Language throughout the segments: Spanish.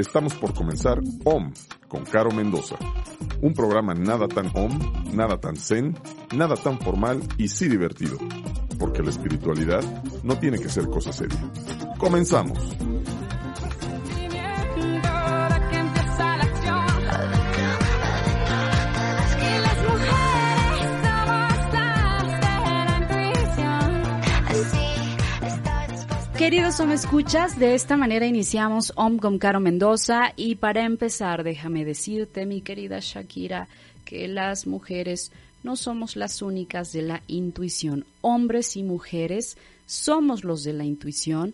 Estamos por comenzar OM con Caro Mendoza. Un programa nada tan OM, nada tan zen, nada tan formal y sí divertido. Porque la espiritualidad no tiene que ser cosa seria. Comenzamos. Queridos Om Escuchas, de esta manera iniciamos Om con Caro Mendoza y para empezar déjame decirte, mi querida Shakira, que las mujeres no somos las únicas de la intuición. Hombres y mujeres somos los de la intuición.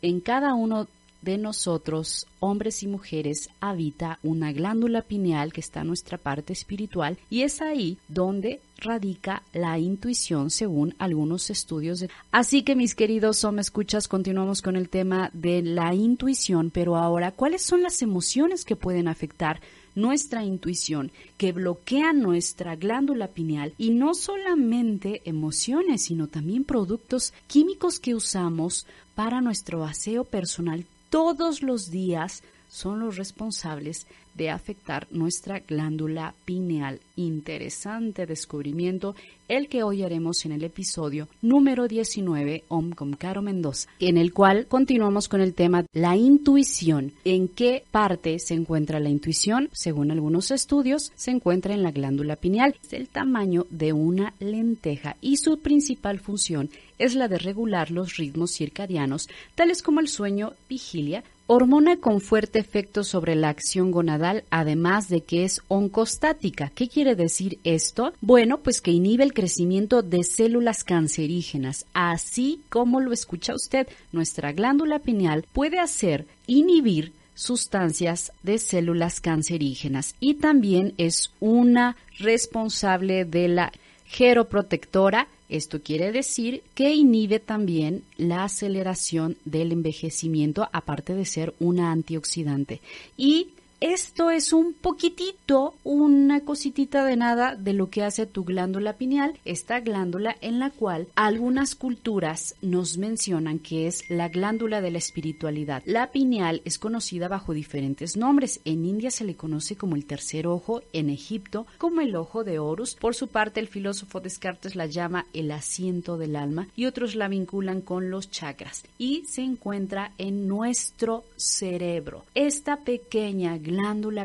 En cada uno de nosotros, hombres y mujeres, habita una glándula pineal que está en nuestra parte espiritual y es ahí donde radica la intuición según algunos estudios. Así que mis queridos me escuchas, continuamos con el tema de la intuición, pero ahora, ¿cuáles son las emociones que pueden afectar nuestra intuición, que bloquean nuestra glándula pineal y no solamente emociones, sino también productos químicos que usamos para nuestro aseo personal todos los días son los responsables de afectar nuestra glándula pineal. Interesante descubrimiento el que hoy haremos en el episodio número 19 Om con Caro Mendoza, en el cual continuamos con el tema la intuición. ¿En qué parte se encuentra la intuición? Según algunos estudios, se encuentra en la glándula pineal. Es el tamaño de una lenteja y su principal función es la de regular los ritmos circadianos, tales como el sueño, vigilia, hormona con fuerte efecto sobre la acción gonadal, además de que es oncostática. ¿Qué quiere decir esto? Bueno, pues que inhibe el crecimiento de células cancerígenas. Así como lo escucha usted, nuestra glándula pineal puede hacer inhibir sustancias de células cancerígenas y también es una responsable de la geroprotectora esto quiere decir que inhibe también la aceleración del envejecimiento, aparte de ser una antioxidante. Y esto es un poquitito, una cositita de nada de lo que hace tu glándula pineal, esta glándula en la cual algunas culturas nos mencionan que es la glándula de la espiritualidad. La pineal es conocida bajo diferentes nombres. En India se le conoce como el tercer ojo, en Egipto como el ojo de Horus. Por su parte, el filósofo Descartes la llama el asiento del alma y otros la vinculan con los chakras y se encuentra en nuestro cerebro. Esta pequeña glándula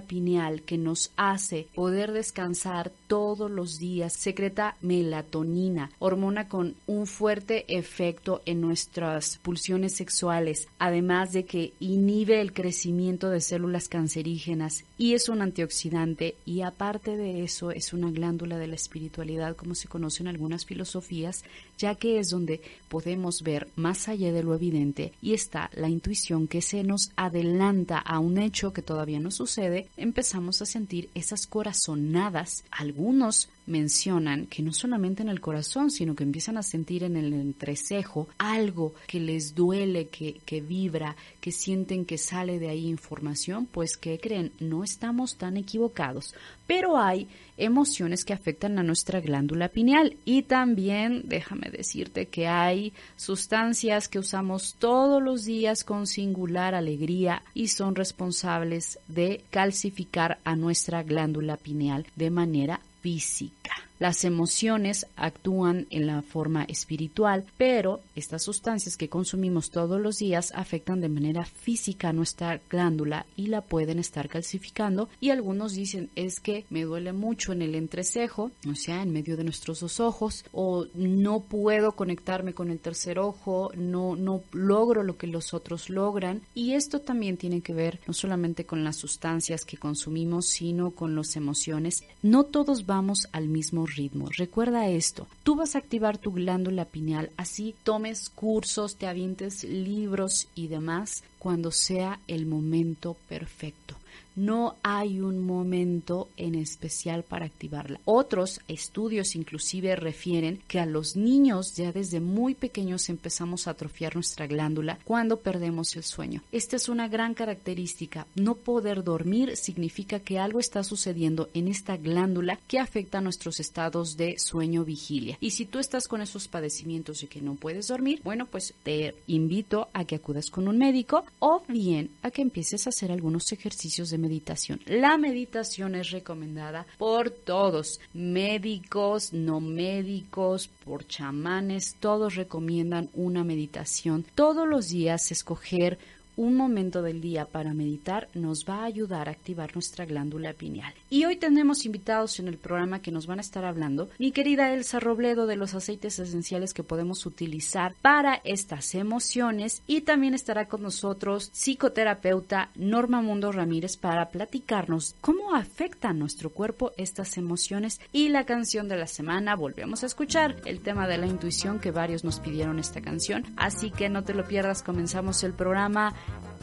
pineal que nos hace poder descansar todos los días secreta melatonina, hormona con un fuerte efecto en nuestras pulsiones sexuales, además de que inhibe el crecimiento de células cancerígenas y es un antioxidante y aparte de eso es una glándula de la espiritualidad como se conoce en algunas filosofías, ya que es donde podemos ver más allá de lo evidente y está la intuición que se nos adelanta a un hecho que todavía no sucede, empezamos a sentir esas corazonadas. Algunos mencionan que no solamente en el corazón, sino que empiezan a sentir en el entrecejo algo que les duele, que, que vibra, que sienten que sale de ahí información, pues que creen, no estamos tan equivocados. Pero hay emociones que afectan a nuestra glándula pineal y también déjame decirte que hay sustancias que usamos todos los días con singular alegría y son responsables de calcificar a nuestra glándula pineal de manera física. Las emociones actúan en la forma espiritual, pero estas sustancias que consumimos todos los días afectan de manera física nuestra glándula y la pueden estar calcificando. Y algunos dicen es que me duele mucho en el entrecejo, o sea, en medio de nuestros dos ojos, o no puedo conectarme con el tercer ojo, no, no logro lo que los otros logran. Y esto también tiene que ver no solamente con las sustancias que consumimos, sino con las emociones. No todos vamos al mismo ritmo. Recuerda esto, tú vas a activar tu glándula pineal, así tomes cursos, te avientes libros y demás cuando sea el momento perfecto. No hay un momento en especial para activarla. Otros estudios inclusive refieren que a los niños ya desde muy pequeños empezamos a atrofiar nuestra glándula cuando perdemos el sueño. Esta es una gran característica. No poder dormir significa que algo está sucediendo en esta glándula que afecta nuestros estados de sueño vigilia. Y si tú estás con esos padecimientos y que no puedes dormir, bueno, pues te invito a que acudas con un médico o bien a que empieces a hacer algunos ejercicios de meditación. La meditación es recomendada por todos, médicos, no médicos, por chamanes, todos recomiendan una meditación. Todos los días escoger un momento del día para meditar nos va a ayudar a activar nuestra glándula pineal. Y hoy tenemos invitados en el programa que nos van a estar hablando, mi querida Elsa Robledo, de los aceites esenciales que podemos utilizar para estas emociones y también estará con nosotros psicoterapeuta Norma Mundo Ramírez para platicarnos cómo afecta nuestro cuerpo estas emociones y la canción de la semana. Volvemos a escuchar el tema de la intuición que varios nos pidieron esta canción, así que no te lo pierdas, comenzamos el programa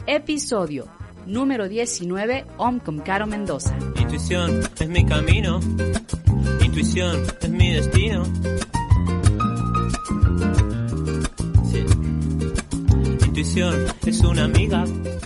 episodio número 19, Om con Caro Mendoza. Intuición es mi camino, intuición es mi destino. Es una amiga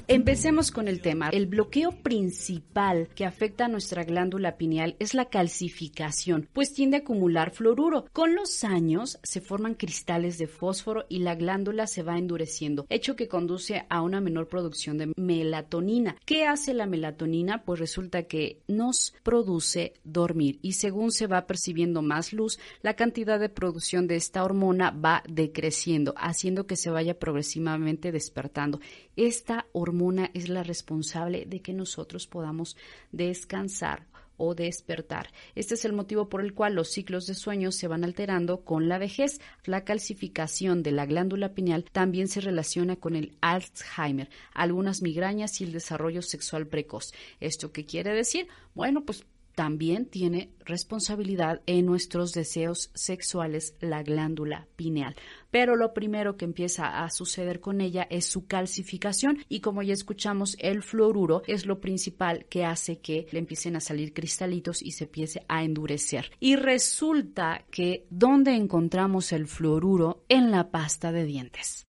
Empecemos con el tema. El bloqueo principal que afecta a nuestra glándula pineal es la calcificación, pues tiende a acumular fluoruro. Con los años se forman cristales de fósforo y la glándula se va endureciendo, hecho que conduce a una menor producción de melatonina. ¿Qué hace la melatonina? Pues resulta que nos produce dormir y según se va percibiendo más luz, la cantidad de producción de esta hormona va decreciendo, haciendo que se vaya progresivamente despertando. Esta hormona es la responsable de que nosotros podamos descansar o despertar. Este es el motivo por el cual los ciclos de sueño se van alterando con la vejez. La calcificación de la glándula pineal también se relaciona con el Alzheimer, algunas migrañas y el desarrollo sexual precoz. ¿Esto qué quiere decir? Bueno, pues también tiene responsabilidad en nuestros deseos sexuales la glándula pineal. Pero lo primero que empieza a suceder con ella es su calcificación y como ya escuchamos, el fluoruro es lo principal que hace que le empiecen a salir cristalitos y se empiece a endurecer. Y resulta que ¿dónde encontramos el fluoruro? En la pasta de dientes.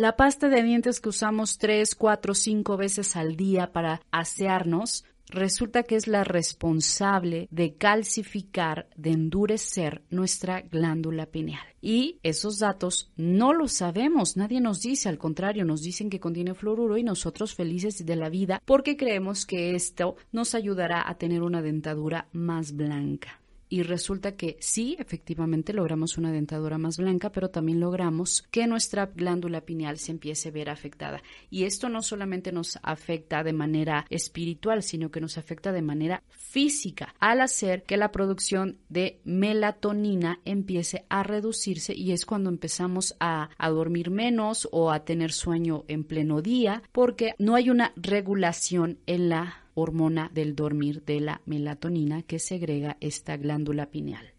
La pasta de dientes que usamos 3, 4, 5 veces al día para asearnos resulta que es la responsable de calcificar, de endurecer nuestra glándula pineal. Y esos datos no los sabemos, nadie nos dice, al contrario, nos dicen que contiene fluoruro y nosotros felices de la vida porque creemos que esto nos ayudará a tener una dentadura más blanca y resulta que sí, efectivamente logramos una dentadura más blanca, pero también logramos que nuestra glándula pineal se empiece a ver afectada. Y esto no solamente nos afecta de manera espiritual, sino que nos afecta de manera física, al hacer que la producción de melatonina empiece a reducirse y es cuando empezamos a, a dormir menos o a tener sueño en pleno día, porque no hay una regulación en la hormona del dormir de la melatonina que segrega esta glándula pineal.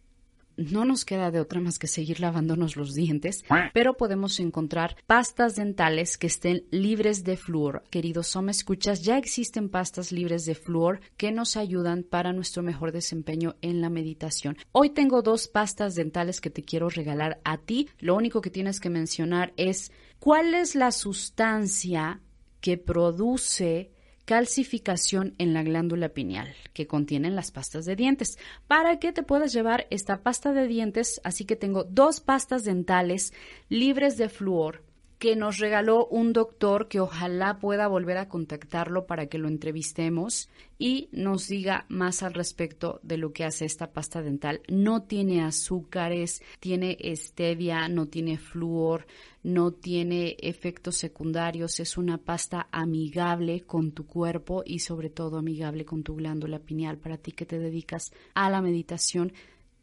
No nos queda de otra más que seguir lavándonos los dientes, pero podemos encontrar pastas dentales que estén libres de flúor. Queridos Soma escuchas, ya existen pastas libres de flúor que nos ayudan para nuestro mejor desempeño en la meditación. Hoy tengo dos pastas dentales que te quiero regalar a ti. Lo único que tienes que mencionar es cuál es la sustancia que produce calcificación en la glándula pineal que contienen las pastas de dientes. Para que te puedas llevar esta pasta de dientes así que tengo dos pastas dentales libres de flúor que nos regaló un doctor que ojalá pueda volver a contactarlo para que lo entrevistemos y nos diga más al respecto de lo que hace esta pasta dental. No tiene azúcares, tiene stevia, no tiene flúor, no tiene efectos secundarios, es una pasta amigable con tu cuerpo y sobre todo amigable con tu glándula pineal. Para ti que te dedicas a la meditación,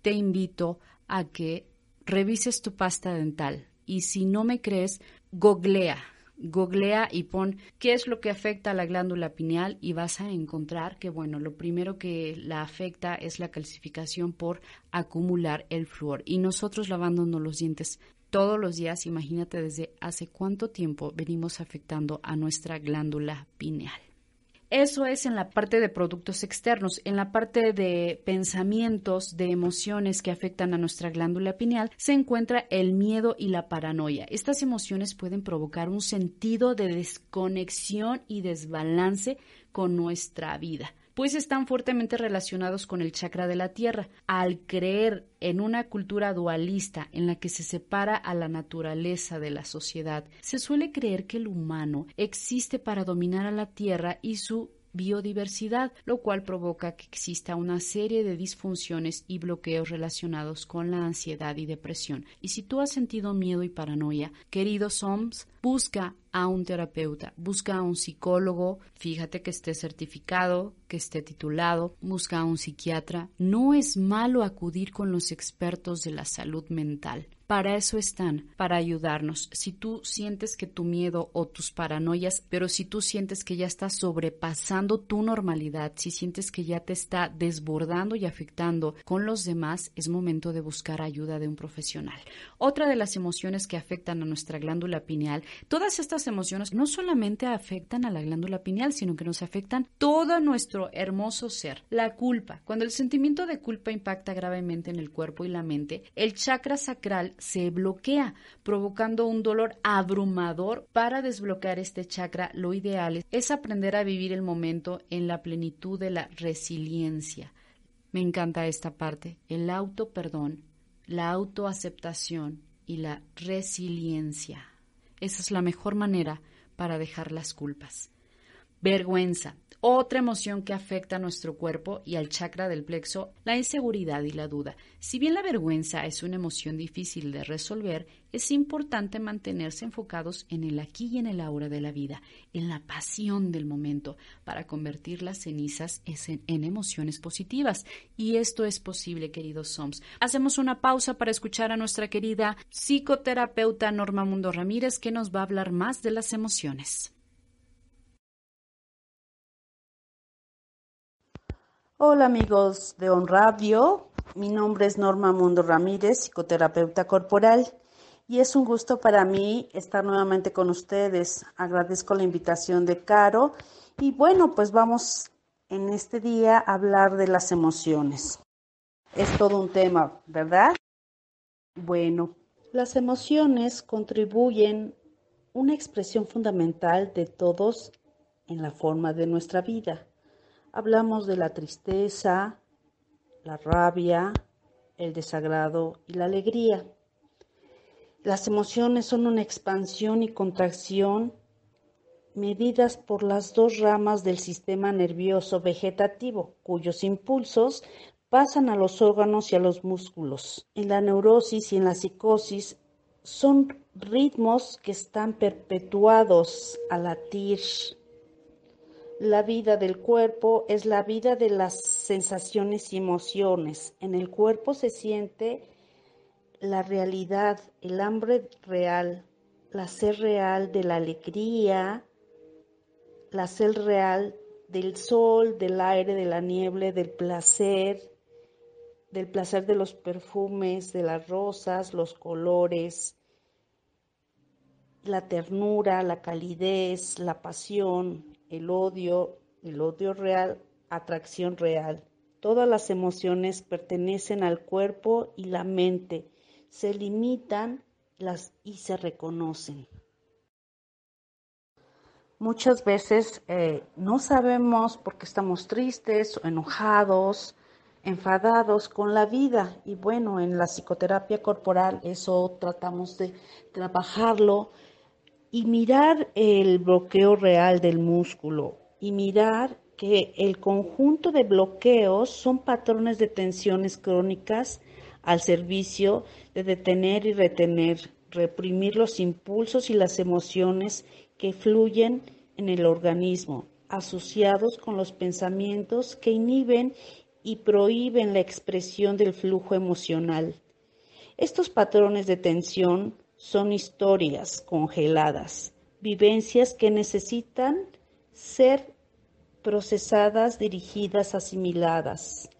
te invito a que revises tu pasta dental y si no me crees, googlea, googlea y pon qué es lo que afecta a la glándula pineal y vas a encontrar que, bueno, lo primero que la afecta es la calcificación por acumular el flúor. Y nosotros lavándonos los dientes todos los días, imagínate desde hace cuánto tiempo venimos afectando a nuestra glándula pineal. Eso es en la parte de productos externos. En la parte de pensamientos, de emociones que afectan a nuestra glándula pineal, se encuentra el miedo y la paranoia. Estas emociones pueden provocar un sentido de desconexión y desbalance con nuestra vida pues están fuertemente relacionados con el chakra de la tierra. Al creer en una cultura dualista en la que se separa a la naturaleza de la sociedad, se suele creer que el humano existe para dominar a la tierra y su biodiversidad, lo cual provoca que exista una serie de disfunciones y bloqueos relacionados con la ansiedad y depresión. Y si tú has sentido miedo y paranoia, queridos SOMS, busca a un terapeuta, busca a un psicólogo, fíjate que esté certificado, que esté titulado, busca a un psiquiatra. No es malo acudir con los expertos de la salud mental. Para eso están, para ayudarnos. Si tú sientes que tu miedo o tus paranoias, pero si tú sientes que ya estás sobrepasando tu normalidad, si sientes que ya te está desbordando y afectando con los demás, es momento de buscar ayuda de un profesional. Otra de las emociones que afectan a nuestra glándula pineal, todas estas emociones no solamente afectan a la glándula pineal, sino que nos afectan todo nuestro hermoso ser. La culpa. Cuando el sentimiento de culpa impacta gravemente en el cuerpo y la mente, el chakra sacral se bloquea, provocando un dolor abrumador. Para desbloquear este chakra, lo ideal es aprender a vivir el momento en la plenitud de la resiliencia. Me encanta esta parte, el auto perdón, la autoaceptación y la resiliencia. Esa es la mejor manera para dejar las culpas. Vergüenza. Otra emoción que afecta a nuestro cuerpo y al chakra del plexo, la inseguridad y la duda. Si bien la vergüenza es una emoción difícil de resolver, es importante mantenerse enfocados en el aquí y en el ahora de la vida, en la pasión del momento, para convertir las cenizas en, emociones positivas. Y esto es posible, queridos Soms. Hacemos una pausa para escuchar a nuestra querida psicoterapeuta Norma Mundo Ramírez, que nos va a hablar más de las emociones. Hola amigos de On Radio, mi nombre es Norma Mundo Ramírez, psicoterapeuta corporal, y es un gusto para mí estar nuevamente con ustedes. Agradezco la invitación de Caro y bueno, pues vamos en este día a hablar de las emociones. Es todo un tema, ¿verdad? Bueno, las emociones contribuyen una expresión fundamental de todos en la forma de nuestra vida Hablamos de la tristeza, la rabia, el desagrado y la alegría. Las emociones son una expansión y contracción medidas por las dos ramas del sistema nervioso vegetativo, cuyos impulsos pasan a los órganos y a los músculos. En la neurosis y en la psicosis son ritmos que están perpetuados a latir la vida del cuerpo es la vida de las sensaciones y emociones. En el cuerpo se siente la realidad, el hambre real, la sed real de la alegría, la sed real del sol, del aire, de la niebla, del placer, del placer de los perfumes, de las rosas, los colores, la ternura, la calidez, la pasión, el odio, el odio real, atracción real. Todas las emociones pertenecen al cuerpo y la mente, se limitan las y se reconocen. Muchas veces eh, no sabemos por qué estamos tristes o enojados, enfadados con la vida. Y bueno, en la psicoterapia corporal eso tratamos de trabajarlo y mirar el bloqueo real del músculo y mirar que el conjunto de bloqueos son patrones de tensiones crónicas al servicio de detener y retener, reprimir los impulsos y las emociones que fluyen en el organismo, asociados con los pensamientos que inhiben y prohíben la expresión del flujo emocional. Estos patrones de tensión son historias congeladas, vivencias que necesitan ser procesadas, dirigidas, asimiladas.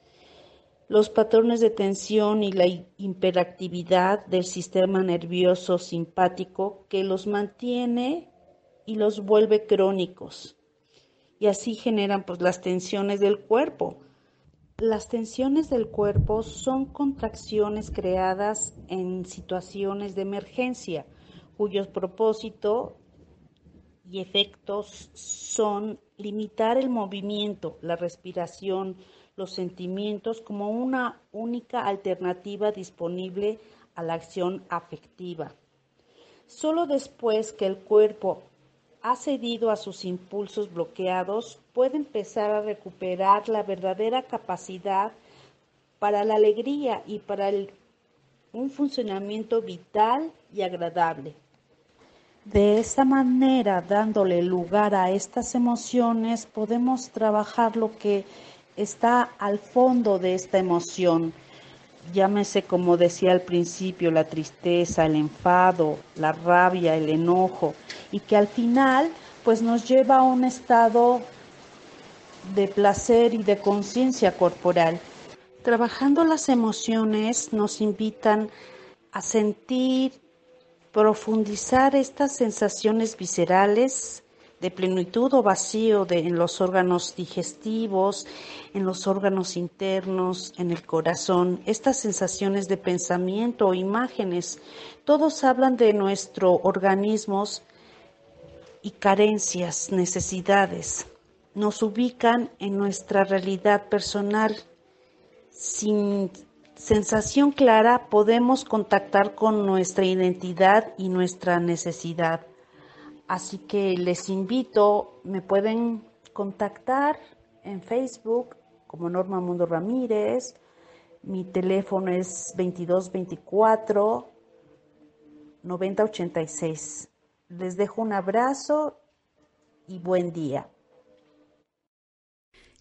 los patrones de tensión y la hiperactividad del sistema nervioso simpático que los mantiene y los vuelve crónicos. Y así generan pues, las tensiones del cuerpo. Las tensiones del cuerpo son contracciones creadas en situaciones de emergencia, cuyo propósito y efectos son limitar el movimiento, la respiración, los sentimientos como una única alternativa disponible a la acción afectiva. Solo después que el cuerpo ha cedido a sus impulsos bloqueados, puede empezar a recuperar la verdadera capacidad para la alegría y para un funcionamiento vital y agradable. De esa manera, dándole lugar a estas emociones, podemos trabajar lo que está al fondo de esta emoción. Llámese como decía al principio, la tristeza, el enfado, la rabia, el enojo, y que al final pues nos lleva a un estado de placer y de conciencia corporal. Trabajando las emociones nos invitan a sentir, profundizar estas sensaciones viscerales, de plenitud o vacío de, en los órganos digestivos, en los órganos internos, en el corazón, estas sensaciones de pensamiento o imágenes, todos hablan de nuestro organismos y carencias, necesidades. Nos ubican en nuestra realidad personal. Sin sensación clara podemos contactar con nuestra identidad y nuestra necesidad. Así que les invito, me pueden contactar en Facebook como Norma Mundo Ramírez. Mi teléfono es 2224 9086. Les dejo un abrazo y buen día.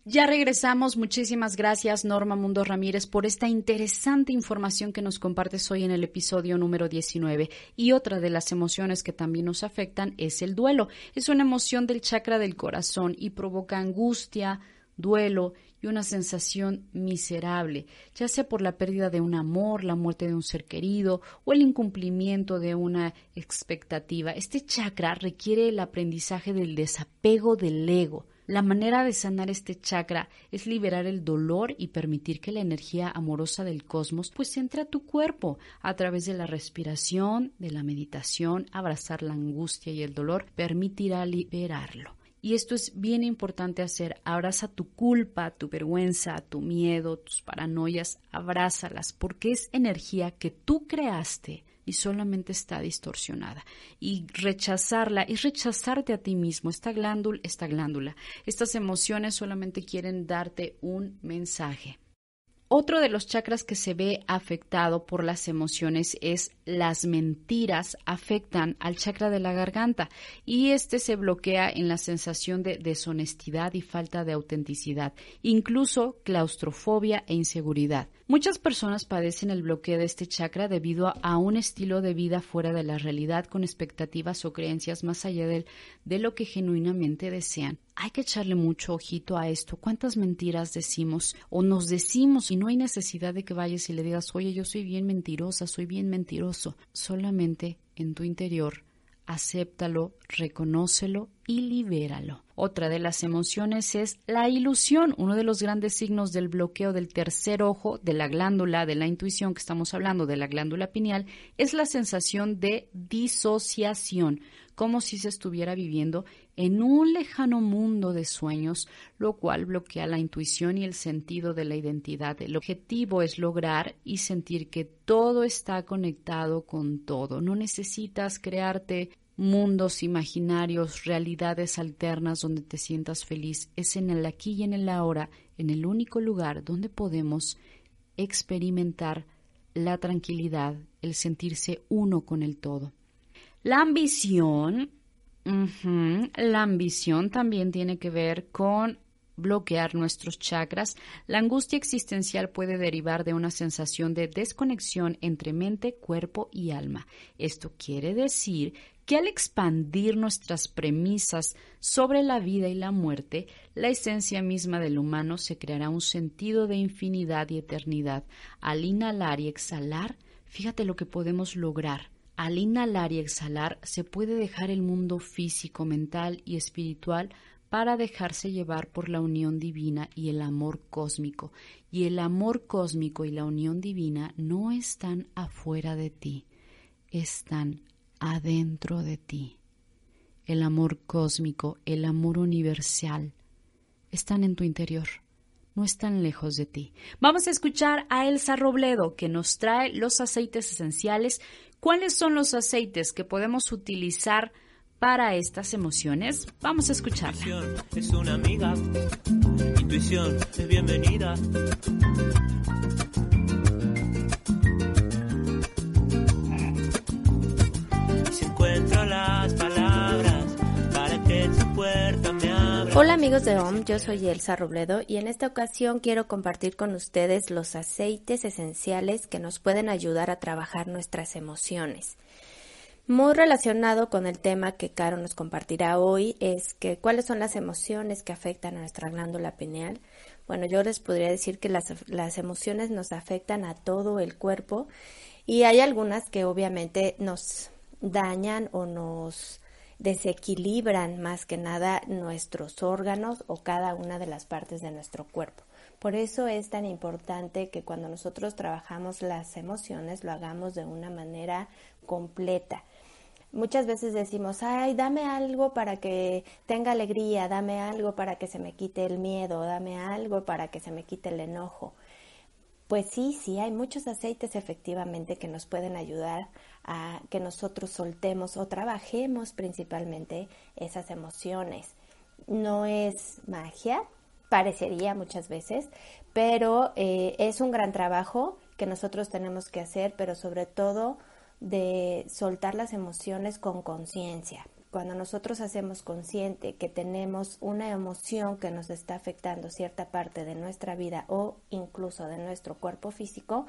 Ya regresamos. Muchísimas gracias, Norma Mundo Ramírez, por esta interesante información que nos compartes hoy en el episodio número 19. Y otra de las emociones que también nos afectan es el duelo. Es una emoción del chakra del corazón y provoca angustia, duelo y una sensación miserable, ya sea por la pérdida de un amor, la muerte de un ser querido o el incumplimiento de una expectativa. Este chakra requiere el aprendizaje del desapego del ego la manera de sanar este chakra es liberar el dolor y permitir que la energía amorosa del cosmos pues entre a tu cuerpo a través de la respiración, de la meditación, abrazar la angustia y el dolor permitirá liberarlo. Y esto es bien importante hacer. Abraza tu culpa, tu vergüenza, tu miedo, tus paranoias. Abrázalas porque es energía que tú creaste y solamente está distorsionada. Y rechazarla es rechazarte a ti mismo. Esta glándula, esta glándula, estas emociones solamente quieren darte un mensaje. Otro de los chakras que se ve afectado por las emociones es las mentiras afectan al chakra de la garganta y este se bloquea en la sensación de deshonestidad y falta de autenticidad, incluso claustrofobia e inseguridad. Muchas personas padecen el bloqueo de este chakra debido a un estilo de vida fuera de la realidad con expectativas o creencias más allá de, lo que genuinamente desean. Hay que echarle mucho ojito a esto. ¿Cuántas mentiras decimos o nos decimos y no hay necesidad de que vayas y le digas, oye, yo soy bien mentirosa, soy bien mentiroso. Solamente en tu interior acéptalo, reconócelo y libéralo. Otra de las emociones es la ilusión, uno de los grandes signos del bloqueo del tercer ojo, de la glándula, de la intuición que estamos hablando, de la glándula pineal, es la sensación de disociación, como si se estuviera viviendo en un lejano mundo de sueños, lo cual bloquea la intuición y el sentido de la identidad. El objetivo es lograr y sentir que todo está conectado con todo. No necesitas crearte mundos imaginarios, realidades alternas donde te sientas feliz. Es en el aquí y en el ahora, en el único lugar donde podemos experimentar la tranquilidad, el sentirse uno con el todo. La ambición la ambición también tiene que ver con bloquear nuestros chakras, la angustia existencial puede derivar de una sensación de desconexión entre mente, cuerpo y alma. Esto quiere decir que al expandir nuestras premisas sobre la vida y la muerte, la esencia misma del humano se creará un sentido de infinidad y eternidad. Al inhalar y exhalar, fíjate lo que podemos lograr. Al inhalar y exhalar se puede dejar el mundo físico, mental y espiritual para dejarse llevar por la unión divina y el amor cósmico. Y el amor cósmico y la unión divina no están afuera de ti, están adentro de ti. El amor cósmico, el amor universal, están en tu interior, no están lejos de ti. Vamos a escuchar a Elsa Robledo, que nos trae los aceites esenciales. ¿Cuáles son los aceites que podemos utilizar para estas emociones? Vamos a escucharla. Es una amiga, intuición es bienvenida. Hola amigos de OM, yo soy Elsa Robledo y en esta ocasión quiero compartir con ustedes los aceites esenciales que nos pueden ayudar a trabajar nuestras emociones. Muy relacionado con el tema que Caro nos compartirá hoy es que cuáles son las emociones que afectan a nuestra glándula pineal. Bueno, yo les podría decir que las, las emociones nos afectan a todo el cuerpo y hay algunas que obviamente nos dañan o nos desequilibran más que nada nuestros órganos o cada una de las partes de nuestro cuerpo. Por eso es tan importante que cuando nosotros trabajamos las emociones lo hagamos de una manera completa. Muchas veces decimos, ay, dame algo para que tenga alegría, dame algo para que se me quite el miedo, dame algo para que se me quite el enojo. Pues sí, sí, hay muchos aceites efectivamente que nos pueden ayudar a que nosotros soltemos o trabajemos principalmente esas emociones. No es magia, parecería muchas veces, pero eh, es un gran trabajo que nosotros tenemos que hacer, pero sobre todo de soltar las emociones con conciencia. Cuando nosotros hacemos consciente que tenemos una emoción que nos está afectando cierta parte de nuestra vida o incluso de nuestro cuerpo físico,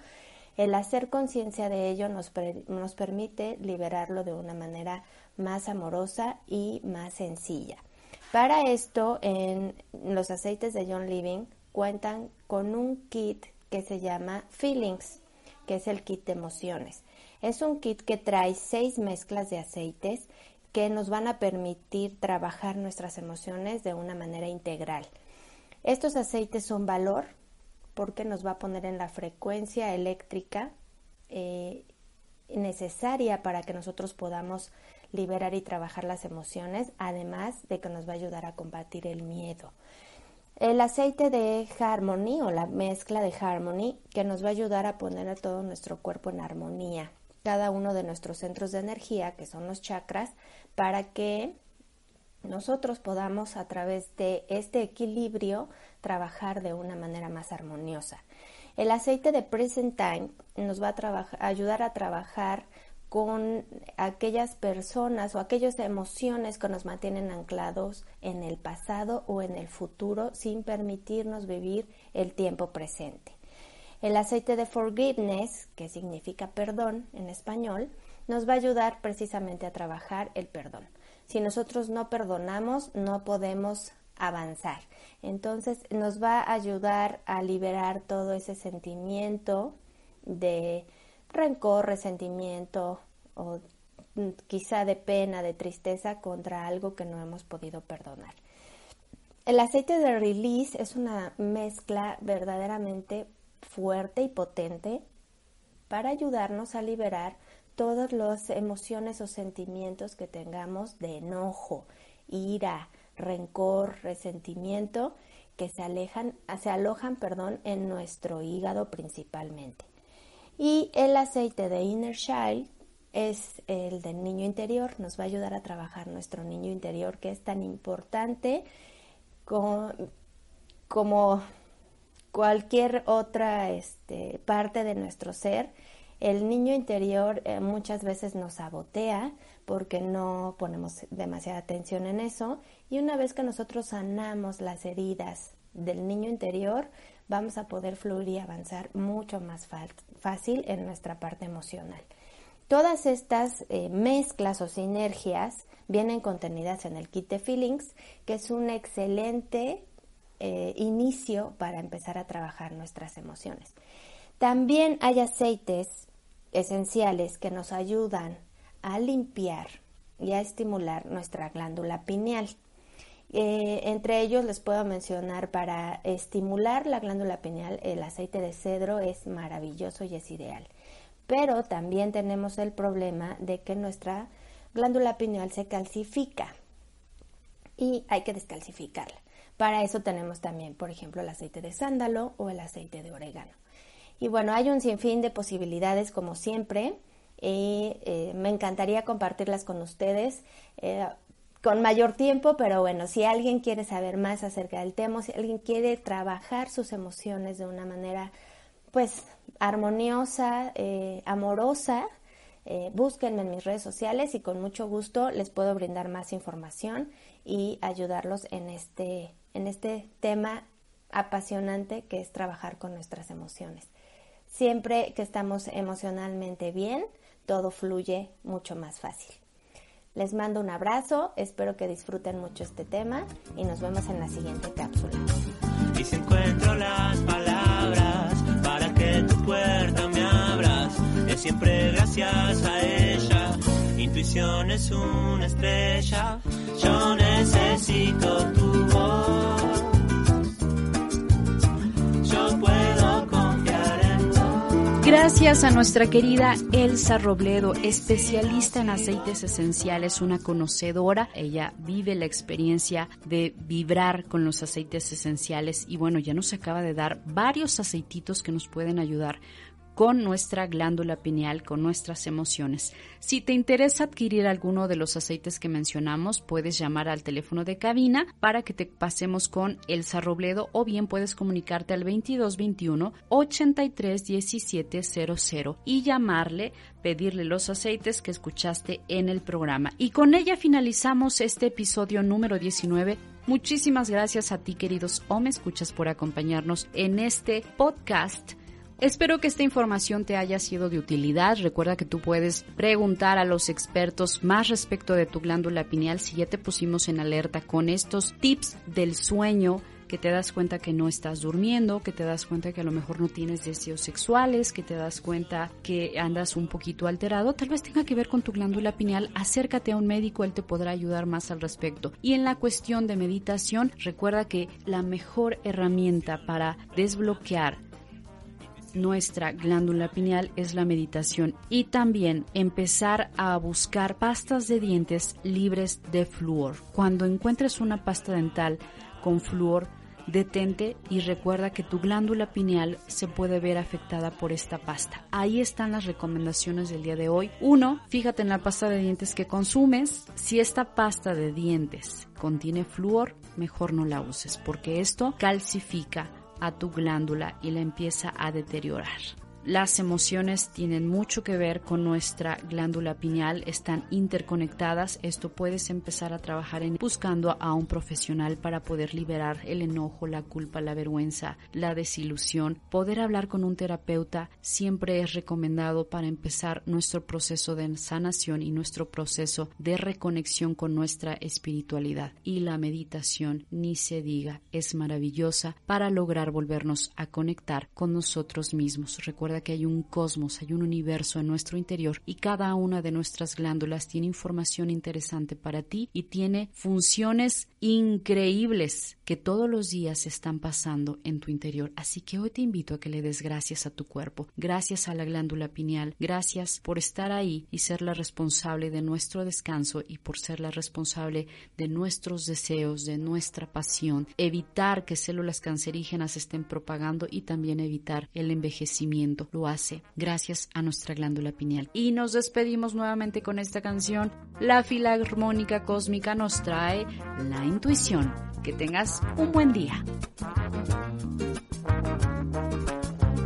el hacer conciencia de ello nos, nos permite liberarlo de una manera más amorosa y más sencilla. Para esto, en los aceites de John Living cuentan con un kit que se llama Feelings, que es el kit de emociones. Es un kit que trae seis mezclas de aceites que nos van a permitir trabajar nuestras emociones de una manera integral. Estos aceites son valor porque nos va a poner en la frecuencia eléctrica eh, necesaria para que nosotros podamos liberar y trabajar las emociones, además de que nos va a ayudar a combatir el miedo. El aceite de Harmony o la mezcla de Harmony que nos va a ayudar a poner a todo nuestro cuerpo en armonía, cada uno de nuestros centros de energía, que son los chakras, para que nosotros podamos a través de este equilibrio trabajar de una manera más armoniosa. El aceite de Present Time nos va a ayudar a trabajar con aquellas personas o aquellas emociones que nos mantienen anclados en el pasado o en el futuro sin permitirnos vivir el tiempo presente. El aceite de Forgiveness, que significa perdón en español, nos va a ayudar precisamente a trabajar el perdón. Si nosotros no perdonamos, no podemos avanzar. Entonces nos va a ayudar a liberar todo ese sentimiento de rencor, resentimiento o quizá de pena, de tristeza contra algo que no hemos podido perdonar. El aceite de release es una mezcla verdaderamente fuerte y potente para ayudarnos a liberar todas las emociones o sentimientos que tengamos de enojo, ira, rencor, resentimiento, que se, alejan, se alojan perdón, en nuestro hígado principalmente. Y el aceite de Inner Child es el del niño interior, nos va a ayudar a trabajar nuestro niño interior que es tan importante como, cualquier otra este, parte de nuestro ser el niño interior eh, muchas veces nos sabotea porque no ponemos demasiada atención en eso y una vez que nosotros sanamos las heridas del niño interior, vamos a poder fluir y avanzar mucho más fácil en nuestra parte emocional. Todas estas eh, mezclas o sinergias vienen contenidas en el kit de feelings, que es un excelente eh, inicio para empezar a trabajar nuestras emociones. También hay aceites esenciales que nos ayudan a limpiar y a estimular nuestra glándula pineal. Eh, entre ellos les puedo mencionar para estimular la glándula pineal el aceite de cedro es maravilloso y es ideal. Pero también tenemos el problema de que nuestra glándula pineal se calcifica y hay que descalcificarla. Para eso tenemos también, por ejemplo, el aceite de sándalo o el aceite de orégano. Y bueno, hay un sinfín de posibilidades como siempre. Y eh, me encantaría compartirlas con ustedes eh, con mayor tiempo, pero bueno, si alguien quiere saber más acerca del tema, si alguien quiere trabajar sus emociones de una manera pues armoniosa, eh, amorosa, búsquenme en mis redes sociales y con mucho gusto les puedo brindar más información y ayudarlos en este, en este tema apasionante que es trabajar con nuestras emociones. Siempre que estamos emocionalmente bien, todo fluye mucho más fácil. Les mando un abrazo, espero que disfruten mucho este tema y nos vemos en la siguiente cápsula. Y si encuentro las palabras para que tu puerta siempre gracias a ella. Intuición es una estrella, yo necesito tu voz. Yo puedo Gracias a nuestra querida Elsa Robledo, especialista en aceites esenciales, una conocedora. Ella vive la experiencia de vibrar con los aceites esenciales y bueno, ya nos acaba de dar varios aceititos que nos pueden ayudar con nuestra glándula pineal, con nuestras emociones. Si te interesa adquirir alguno de los aceites que mencionamos, puedes llamar al teléfono de cabina para que te pasemos con Elsa Robledo o bien puedes comunicarte al 2221 831700 y llamarle, pedirle los aceites que escuchaste en el programa. Y con ella finalizamos este episodio número 19 Muchísimas gracias a ti, queridos o me escuchas, por acompañarnos en este podcast Espero que esta información te haya sido de utilidad. Recuerda que tú puedes preguntar a los expertos más respecto de tu glándula pineal si ya te pusimos en alerta con estos tips del sueño que te das cuenta que no estás durmiendo, que te das cuenta que a lo mejor no tienes deseos sexuales, que te das cuenta que andas un poquito alterado, tal vez tenga que ver con tu glándula pineal, acércate a un médico, él te podrá ayudar más al respecto. Y en la cuestión de meditación, recuerda que la mejor herramienta para desbloquear nuestra glándula pineal es la meditación y también empezar a buscar pastas de dientes libres de flúor. Cuando encuentres una pasta dental con flúor, detente y recuerda que tu glándula pineal se puede ver afectada por esta pasta. Ahí están las recomendaciones del día de hoy. Uno, fíjate en la pasta de dientes que consumes. Si esta pasta de dientes contiene flúor, mejor no la uses porque esto calcifica a tu glándula y la empieza a deteriorar. Las emociones tienen mucho que ver con nuestra glándula pineal, están interconectadas. Esto puedes empezar a trabajar en buscando a un profesional para poder liberar el enojo, la culpa, la vergüenza, la desilusión. Poder hablar con un terapeuta siempre es recomendado para empezar nuestro proceso de sanación y nuestro proceso de reconexión con nuestra espiritualidad. Y la meditación, ni se diga, es maravillosa para lograr volvernos a conectar con nosotros mismos. Recuerda que hay un cosmos, hay un universo en nuestro interior y cada una de nuestras glándulas tiene información interesante para ti y tiene funciones increíbles que todos los días están pasando en tu interior. Así que hoy te invito a que le des gracias a tu cuerpo, gracias a la glándula pineal, gracias por estar ahí y ser la responsable de nuestro descanso y por ser la responsable de nuestros deseos, de nuestra pasión, evitar que células cancerígenas estén propagando y también evitar el envejecimiento lo hace gracias a nuestra glándula pineal. Y nos despedimos nuevamente con esta canción. La filarmónica cósmica nos trae la intuición. Que tengas un buen día.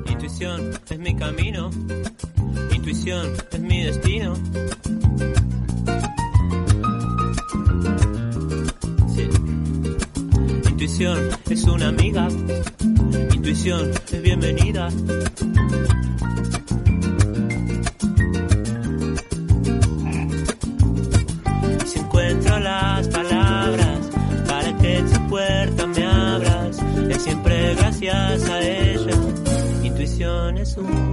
Intuición es mi camino. Intuición es mi destino. Intuición es una amiga, intuición es bienvenida. Gracias a ella. Intuición es una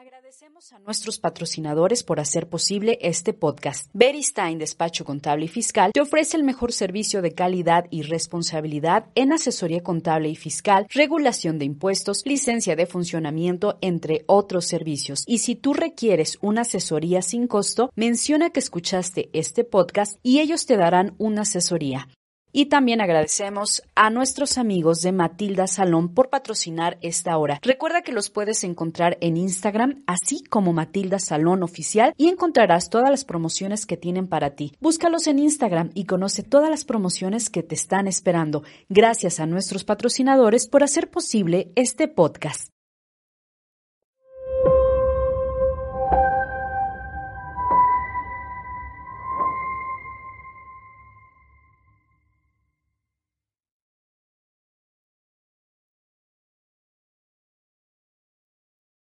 Agradecemos a nuestros patrocinadores por hacer posible este podcast. Beristain Despacho Contable y Fiscal te ofrece el mejor servicio de calidad y responsabilidad en asesoría contable y fiscal, regulación de impuestos, licencia de funcionamiento, entre otros servicios. Y si tú requieres una asesoría sin costo, menciona que escuchaste este podcast y ellos te darán una asesoría. Y también agradecemos a nuestros amigos de Matilda Salón por patrocinar esta hora. Recuerda que los puedes encontrar en Instagram, así como Matilda Salón Oficial, y encontrarás todas las promociones que tienen para ti. Búscalos en Instagram y conoce todas las promociones que te están esperando. Gracias a nuestros patrocinadores por hacer posible este podcast.